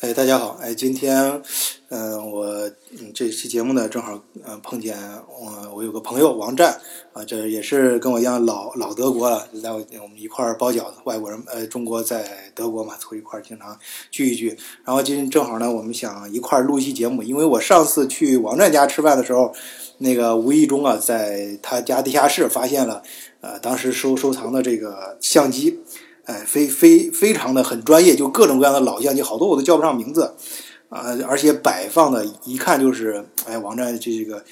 哎，大家好！哎，今天，嗯，我嗯这期节目呢，正好嗯碰见我我有个朋友王战啊，这也是跟我一样老老德国了，来我我们一块儿包饺子，外国人呃中国在德国嘛，凑一块儿经常聚一聚。然后今天正好呢，我们想一块儿录一期节目，因为我上次去王战家吃饭的时候，那个无意中啊，在他家地下室发现了呃当时收收藏的这个相机。哎，非非非常的很专业，就各种各样的老相机，好多我都叫不上名字，啊，而且摆放的一看就是，哎，王战这个，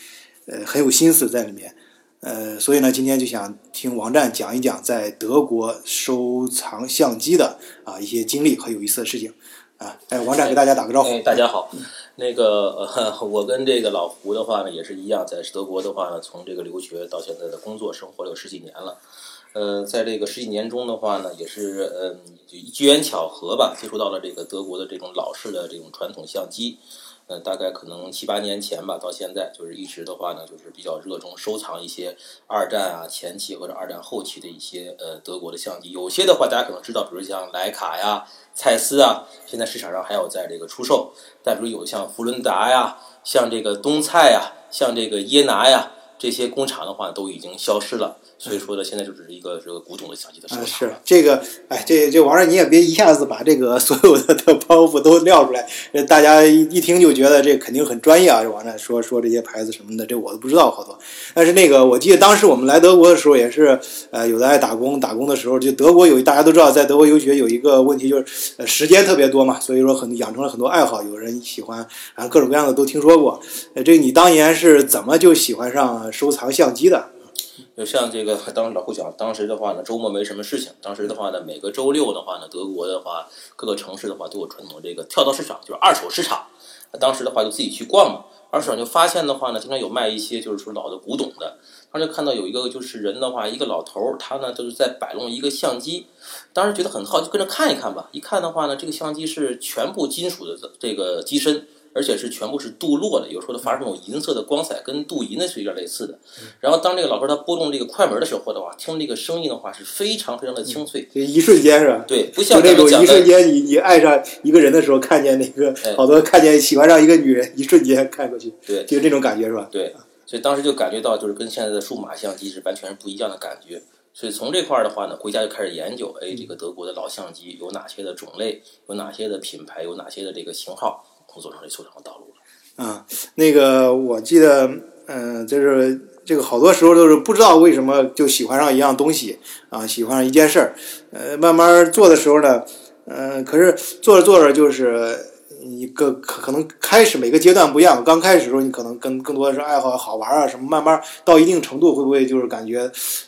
呃，很有心思在里面，呃，所以呢，今天就想听王战讲一讲在德国收藏相机的啊一些经历和有意思的事情，啊，哎，王战给大家打个招呼。大家好，那个我跟这个老胡的话呢也是一样，在德国的话呢，从这个留学到现在的工作生活了有十几年了。呃，在这个十几年中的话呢，也是嗯，机缘巧合吧，接触到了这个德国的这种老式的这种传统相机。嗯，大概可能七八年前吧，到现在就是一直的话呢，就是比较热衷收藏一些二战啊前期或者二战后期的一些呃德国的相机。有些的话大家可能知道，比如像徕卡呀、蔡司啊，现在市场上还有在这个出售。但比如有像福伦达呀、像这个东蔡呀、像这个耶拿呀这些工厂的话，都已经消失了。所以说呢，现在就只是一个这个古董的相机的收藏。是这个，哎，这这玩意儿你也别一下子把这个所有的 的包袱都撂出来，大家一一听就觉得这肯定很专业啊！这王战说说这些牌子什么的，这我都不知道好多。但是那个，我记得当时我们来德国的时候也是，呃，有的爱打工，打工的时候就德国有大家都知道，在德国游学有一个问题就是，呃，时间特别多嘛，所以说很养成了很多爱好。有人喜欢啊，各种各样的都听说过。呃，这你当年是怎么就喜欢上收藏相机的？就像这个，当时老胡讲，当时的话呢，周末没什么事情。当时的话呢，每个周六的话呢，德国的话，各个城市的话都有传统这个跳蚤市场，就是二手市场。当时的话就自己去逛嘛，二手市场就发现的话呢，经常有卖一些就是说老的古董的。当时就看到有一个就是人的话，一个老头儿，他呢就是在摆弄一个相机。当时觉得很好，就跟着看一看吧。一看的话呢，这个相机是全部金属的这个机身。而且是全部是镀铬的，有时候它发出那种银色的光彩，跟镀银的是有点类似的。然后当这个老头他拨动这个快门的时候的话，听这个声音的话是非常非常的清脆，就一瞬间是吧？对，不像那种一瞬间你你爱上一个人的时候，看见那个好多看见喜欢上一个女人，一瞬间看过去，对，就这种感觉是吧？对，所以当时就感觉到就是跟现在的数码相机是完全是不一样的感觉。所以从这块儿的话呢，回家就开始研究，哎，这个德国的老相机有哪些的种类，有哪些的品牌，有哪些的这个型号，走上这收藏的道路。啊，那个我记得，嗯，就是这个好多时候都是不知道为什么就喜欢上一样东西啊，喜欢上一件事儿，呃，慢慢做的时候呢，嗯，可是做着做着就是一个可可能开始每个阶段不一样，刚开始时候你可能更更多的是爱好好玩啊什么，慢慢到一定程度会不会就是感觉，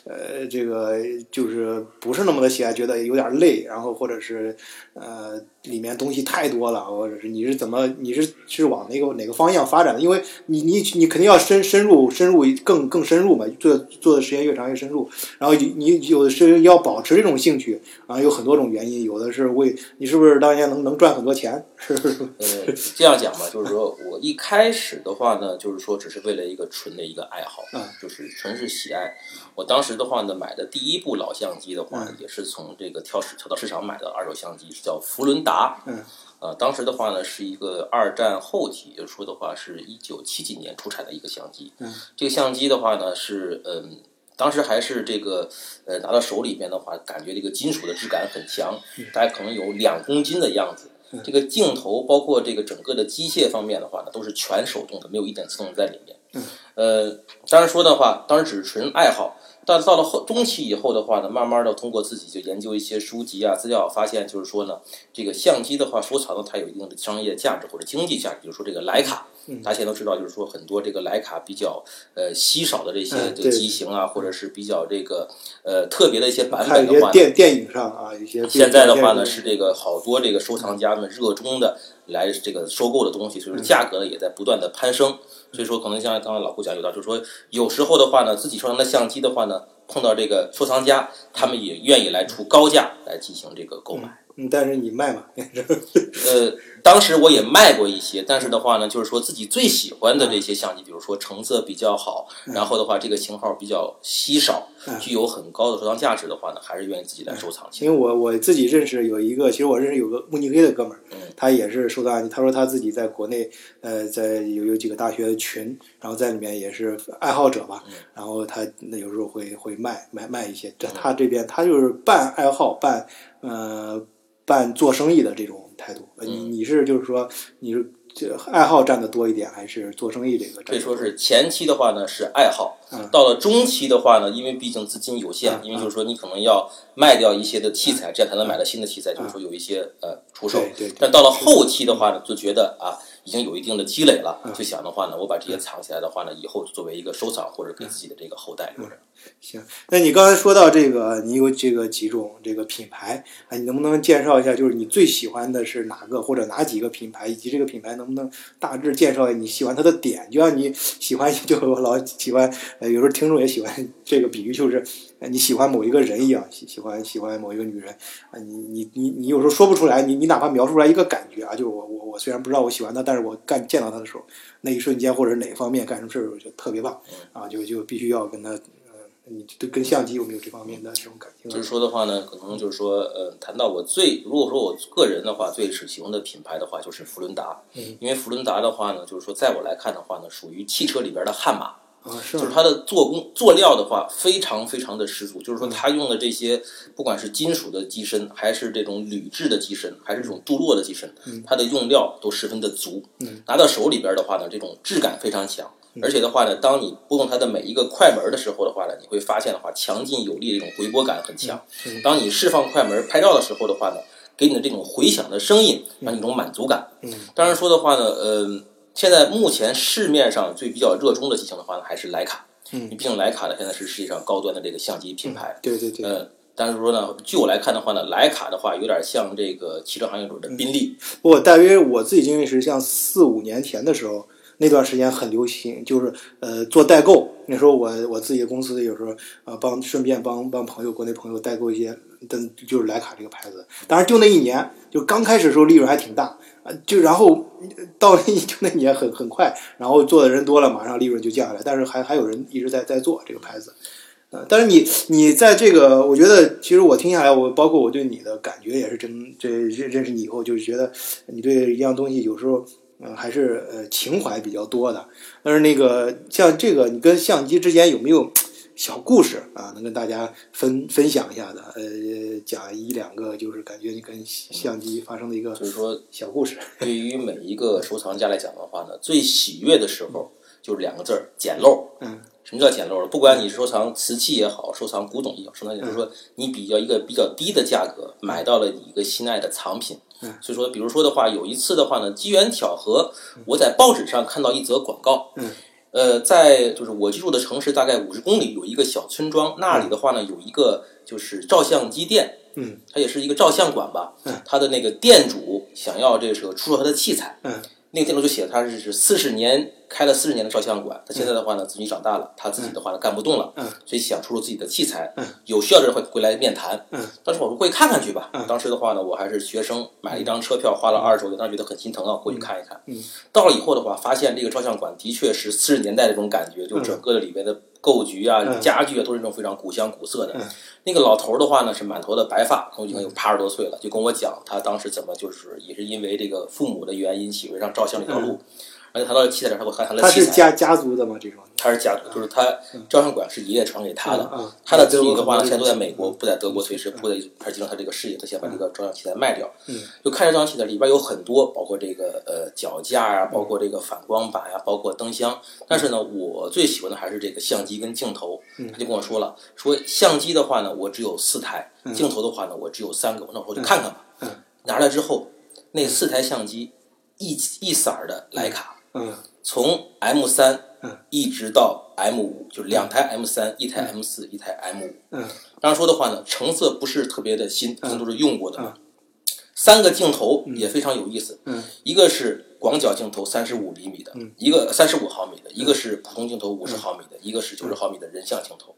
呃，这个就是不是那么的喜爱，觉得有点累，然后或者是呃。里面东西太多了，或者是你是怎么你是是往那个哪个方向发展的？因为你你你肯定要深深入深入更更深入嘛，做做的时间越长越深入。然后你你有的是要保持这种兴趣啊，有很多种原因，有的是为你是不是当年能能赚很多钱？是不是？呃，这样讲吧，就是说我一开始的话呢，就是说只是为了一个纯的一个爱好，嗯，就是纯是喜爱。我当时的话呢，买的第一部老相机的话，也是从这个跳市跳到市场买的二手相机，是叫福伦达。嗯，呃，当时的话呢，是一个二战后期，就说的话是一九七几年出产的一个相机。嗯，这个相机的话呢，是嗯，当时还是这个呃，拿到手里边的话，感觉这个金属的质感很强，大概可能有两公斤的样子。这个镜头包括这个整个的机械方面的话呢，都是全手动的，没有一点自动在里面。嗯，呃，当然说的话，当时只是纯爱好。但到了后中期以后的话呢，慢慢的通过自己就研究一些书籍啊资料，发现就是说呢，这个相机的话收藏呢，它有一定的商业价值或者经济价值。比如说这个徕卡，大家现在都知道，就是说很多这个徕卡比较呃稀少的这些这个机型啊，或者是比较这个呃特别的一些版本的话，电电影上啊一些。现在的话呢，是这个好多这个收藏家们热衷的来这个收购的东西，所以说价格呢也在不断的攀升。所以说，可能像刚才老胡讲有道，就是说有时候的话呢，自己收藏的相机的话呢，碰到这个收藏家，他们也愿意来出高价来进行这个购买。嗯，但是你卖嘛？呃。当时我也卖过一些，但是的话呢，就是说自己最喜欢的这些相机，比如说成色比较好，然后的话这个型号比较稀少，具有很高的收藏价值的话呢，还是愿意自己来收藏。因为我我自己认识有一个，其实我认识有个慕尼黑的哥们儿，他也是收藏，他说他自己在国内呃在有有几个大学的群，然后在里面也是爱好者吧，然后他那有时候会会卖卖卖一些，这他这边他就是半爱好半呃半做生意的这种。态度，你你是就是说你是这爱好占的多一点，还是做生意这个？可以说是前期的话呢是爱好，到了中期的话呢，因为毕竟资金有限，因为就是说你可能要卖掉一些的器材，这样才能买到新的器材，就是说有一些呃出售。但到了后期的话呢，就觉得啊。已经有一定的积累了，就想的话呢，我把这些藏起来的话呢，以后作为一个收藏或者给自己的这个后代留着。行，那你刚才说到这个，你有这个几种这个品牌啊，你能不能介绍一下？就是你最喜欢的是哪个或者哪几个品牌，以及这个品牌能不能大致介绍你喜欢它的点？就像你喜欢，就我老喜欢，呃，有时候听众也喜欢这个比喻，就是你喜欢某一个人一样，喜喜欢喜欢某一个女人啊，你你你你有时候说不出来，你你哪怕描述出来一个感觉啊，就是我我我虽然不知道我喜欢她，但是我干见到她的时候，那一瞬间或者哪方面干什么事儿，就特别棒啊！就就必须要跟她，呃，你跟相机有没有这方面的这种感情？就是说的话呢，可能就是说，呃，谈到我最如果说我个人的话，最是喜欢的品牌的话，就是福伦达。嗯，因为福伦达的话呢，就是说，在我来看的话呢，属于汽车里边的悍马。啊，是，就是它的做工做料的话，非常非常的十足。就是说，它用的这些，不管是金属的机身，还是这种铝制的机身，还是这种镀铬的机身，它的用料都十分的足。拿到手里边的话呢，这种质感非常强。而且的话呢，当你拨动它的每一个快门的时候的话呢，你会发现的话，强劲有力的这种回波感很强。当你释放快门拍照的时候的话呢，给你的这种回响的声音，让你一种满足感。当然说的话呢，呃。现在目前市面上最比较热衷的机型的话呢，还是徕卡。嗯，毕竟徕卡呢，现在是世界上高端的这个相机品牌。对对对。呃，但是说呢，据我来看的话呢，徕卡的话有点像这个汽车行业中的宾利。不，大约我自己经历是像四五年前的时候，那段时间很流行，就是呃做代购。那时候我我自己的公司有时候啊帮顺便帮帮朋友国内朋友代购一些，但就是徕卡这个牌子。当然就那一年，就刚开始的时候利润还挺大。就然后到就那年很很快，然后做的人多了，马上利润就降下来。但是还还有人一直在在做这个牌子，呃，但是你你在这个，我觉得其实我听下来，我包括我对你的感觉也是真，这认认识你以后，就是觉得你对一样东西有时候嗯还是呃情怀比较多的。但是那个像这个，你跟相机之间有没有？小故事啊，能跟大家分分享一下的，呃，讲一两个，就是感觉你跟相机发生的一个，就是说小故事。对于每一个收藏家来讲的话呢，最喜悦的时候就是两个字儿：捡漏。嗯，什么叫捡漏？不管你收藏瓷器也好，收藏古董也好，收藏就是说你比较一个比较低的价格买到了你一个心爱的藏品。嗯，所以说，比如说的话，有一次的话呢，机缘巧合，我在报纸上看到一则广告。嗯。呃，在就是我居住的城市大概五十公里有一个小村庄，那里的话呢有一个就是照相机店，嗯，它也是一个照相馆吧，嗯，它的那个店主想要这个出售他的器材，嗯，那个店主就写他是是四十年。开了四十年的照相馆，他现在的话呢，子女长大了，他自己的话呢干不动了，所以想出售自己的器材，有需要的人会会来面谈。当时我说过去看看去吧。当时的话呢，我还是学生，买了一张车票，花了二十多，当时觉得很心疼啊，过去看一看。到了以后的话，发现这个照相馆的确是四十年代的这种感觉，就整个的里面的构局啊、家具啊，都是那种非常古香古色的。那个老头的话呢，是满头的白发，已经有八十多岁了，就跟我讲他当时怎么就是也是因为这个父母的原因，喜欢上照相这条路。而且他到器材上，他给我谈谈了器材。他是家家族的吗？这种？他是家族，就是他照相馆是爷爷传给他的。他的子女的话呢，现在都在美国，不在德国，随时不在，还继承他这个事业。他先把这个照相器材卖掉。嗯。就看这照相器材里边有很多，包括这个呃脚架啊，包括这个反光板呀，包括灯箱。但是呢，我最喜欢的还是这个相机跟镜头。他就跟我说了，说相机的话呢，我只有四台；镜头的话呢，我只有三个。那我说就看看吧。嗯。拿来之后，那四台相机一一色儿的徕卡。嗯。从 M 三一直到 M 五，就两台 M 三，一台 M 四，一台 M 五。嗯，当然说的话呢，成色不是特别的新，都是用过的。三个镜头也非常有意思。嗯，一个是广角镜头，三十五厘米的；一个三十五毫米的；一个是普通镜头，五十毫米的；一个是九十毫米的人像镜头。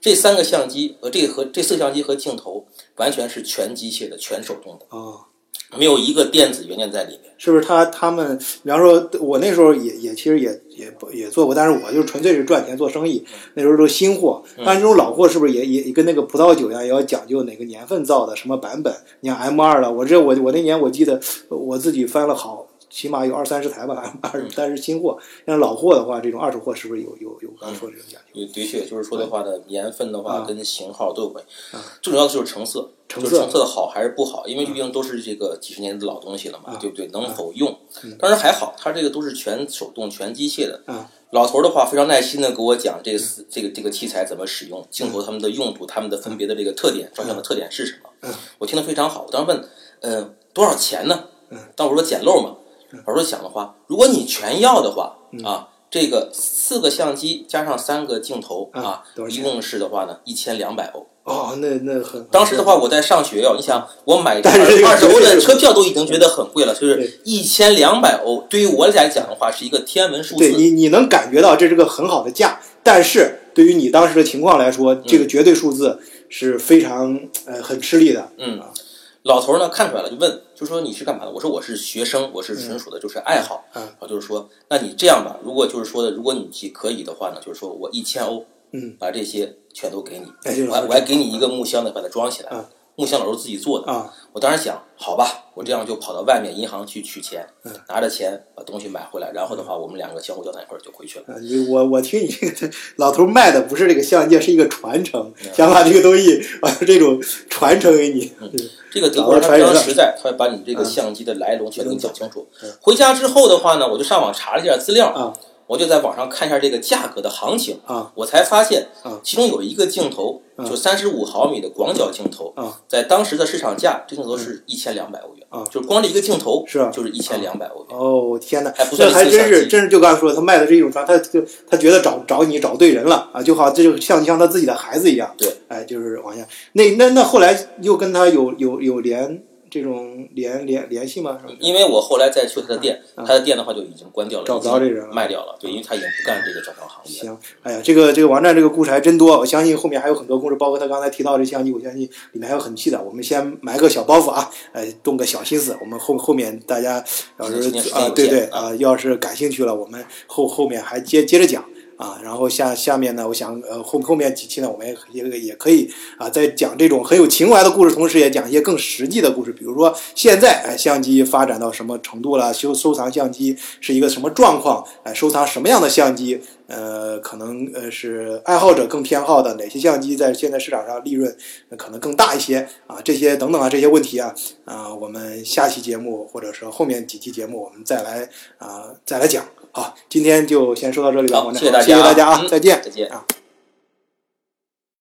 这三个相机和这和这四个相机和镜头完全是全机械的、全手动的。哦，没有一个电子元件在里面。是不是他他们，比方说，我那时候也也其实也也也做过，但是我就纯粹是赚钱做生意。那时候都新货，但是这种老货是不是也也也跟那个葡萄酒一样，也要讲究哪个年份造的，什么版本？你像 M 二了，我这我我那年我记得我自己翻了好。起码有二三十台吧，二但是新货。像老货的话，这种二手货是不是有有有刚说这种讲究？的确，就是说的话呢，年份的话跟型号都有关系。最主要的就是成色，成色成色的好还是不好？因为毕竟都是这个几十年的老东西了嘛，对不对？能否用？当然还好，它这个都是全手动、全机械的。老头的话非常耐心的给我讲这个这个这个器材怎么使用，镜头他们的用途，他们的分别的这个特点，照相的特点是什么？我听得非常好。我当时问，呃，多少钱呢？但我说捡漏嘛。老师想的话，如果你全要的话啊，这个四个相机加上三个镜头啊，一共是的话呢，一千两百欧。哦，那那很。当时的话，我在上学哟，你想我买 二十欧的车票都已经觉得很贵了，就是一千两百欧，对于我来讲的话，是一个天文数字。对你，你能感觉到这是个很好的价，但是对于你当时的情况来说，这个绝对数字是非常呃很吃力的。嗯。老头呢看出来了，就问，就说你是干嘛的？我说我是学生，我是纯属的就是爱好。嗯，就是说，那你这样吧，如果就是说的，如果你可以的话呢，就是说我一千欧，嗯，把这些全都给你，我还我还给你一个木箱子，把它装起来。木箱老头自己做的啊，我当时想，好吧，我这样就跑到外面银行去取钱，拿着钱把东西买回来，然后的话，我们两个相互交谈一会儿就回去了。我我听你这个老头卖的不是这个相机，是一个传承，想把这个东西把这种传承给你。这个德国人他非常实在，他会把你这个相机的来龙全都讲清楚。回家之后的话呢，我就上网查了一下资料啊。我就在网上看一下这个价格的行情啊，我才发现啊，其中有一个镜头，就三十五毫米的广角镜头啊，在当时的市场价，这镜头是一千两百欧元啊，就是光这一个镜头是就是一千两百欧元。哦天哪，还不算还真是真是就刚才说，他卖的是一种传，他就他觉得找找你找对人了啊，就好这就像像他自己的孩子一样。对，哎，就是往下那那那后来又跟他有有有连。这种联联联系吗？因为我后来再去他的店，他的店的话就已经关掉了，找不着这人卖掉了。对，因为他已经不干这个照相行业。行，哎呀，这个这个王站这个故事还真多，我相信后面还有很多故事，包括他刚才提到这相机，我相信里面还有很细的。我们先埋个小包袱啊，哎，动个小心思，我们后后面大家要是啊，对对啊，要是感兴趣了，我们后后面还接接着讲。啊，然后下下面呢，我想呃后后面几期呢，我们也也也可以啊，在讲这种很有情怀的故事，同时也讲一些更实际的故事，比如说现在哎相机发展到什么程度了，收收藏相机是一个什么状况，哎收藏什么样的相机，呃可能呃是爱好者更偏好的哪些相机在现在市场上利润可能更大一些啊，这些等等啊这些问题啊啊，我们下期节目或者说后面几期节目我们再来啊再来讲。好，今天就先说到这里吧。谢谢大家，谢谢大家啊，再见，再见啊。